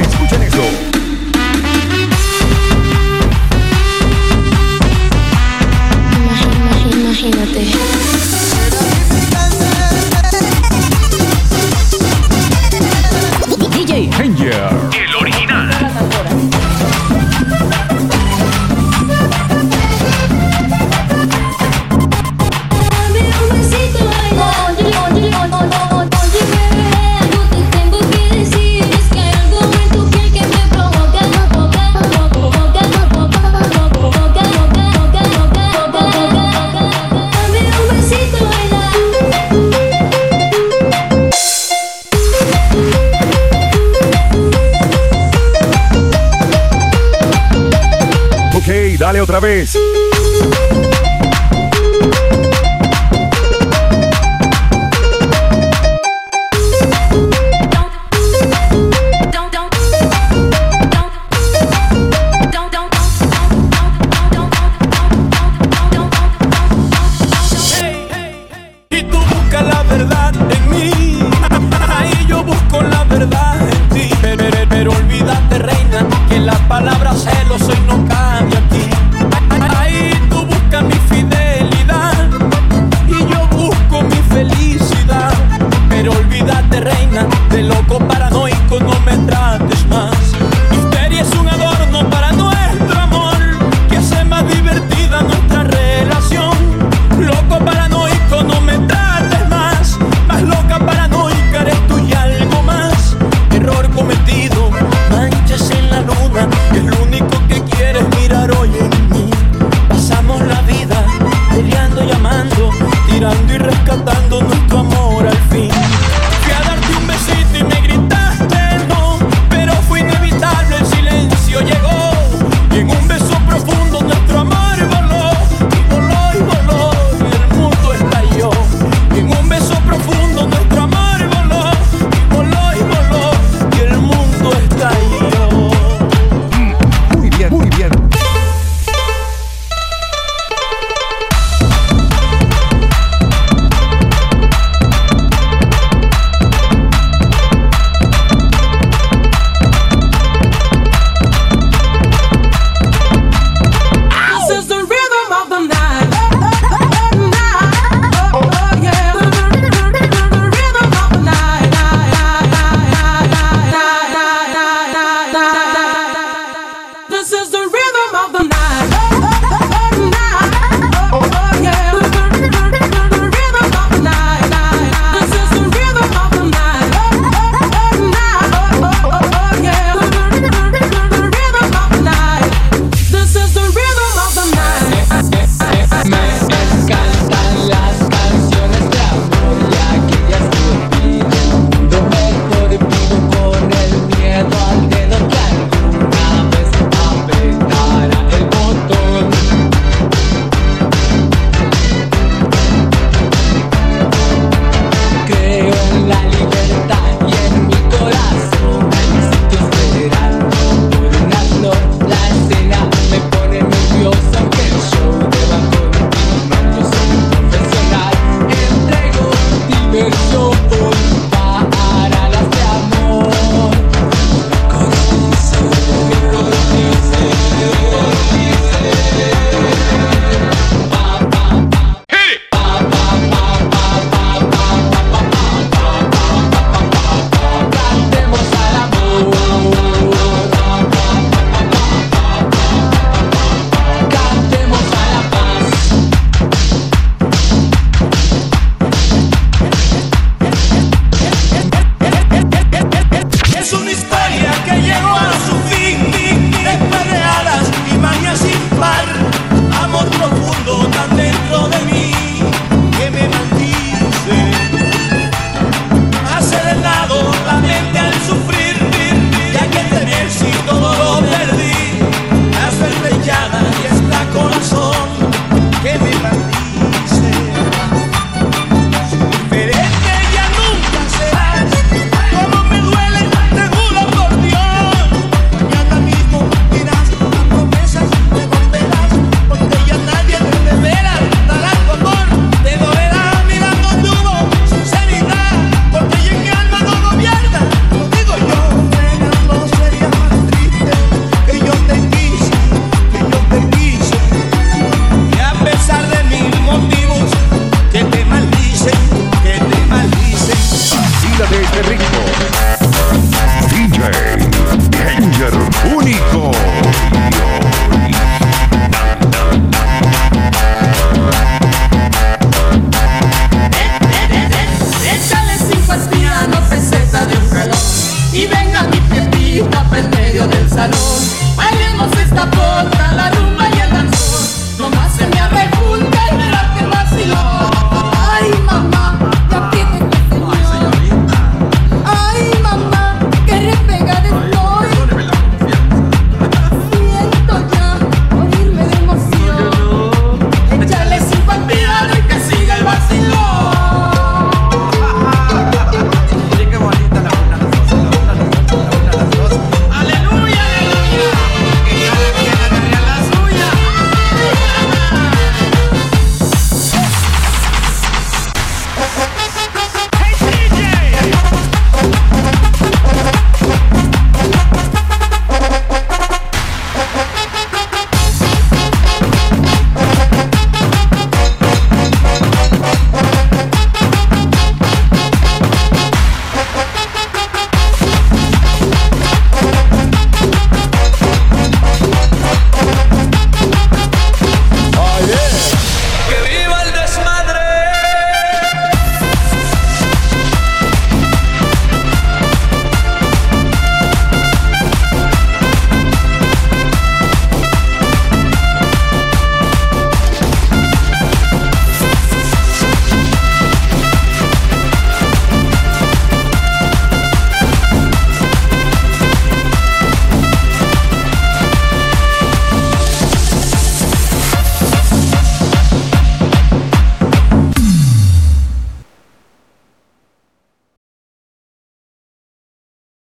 Escuchen eso. Imagínate. DJ Danger. Dale otra vez. 못 들어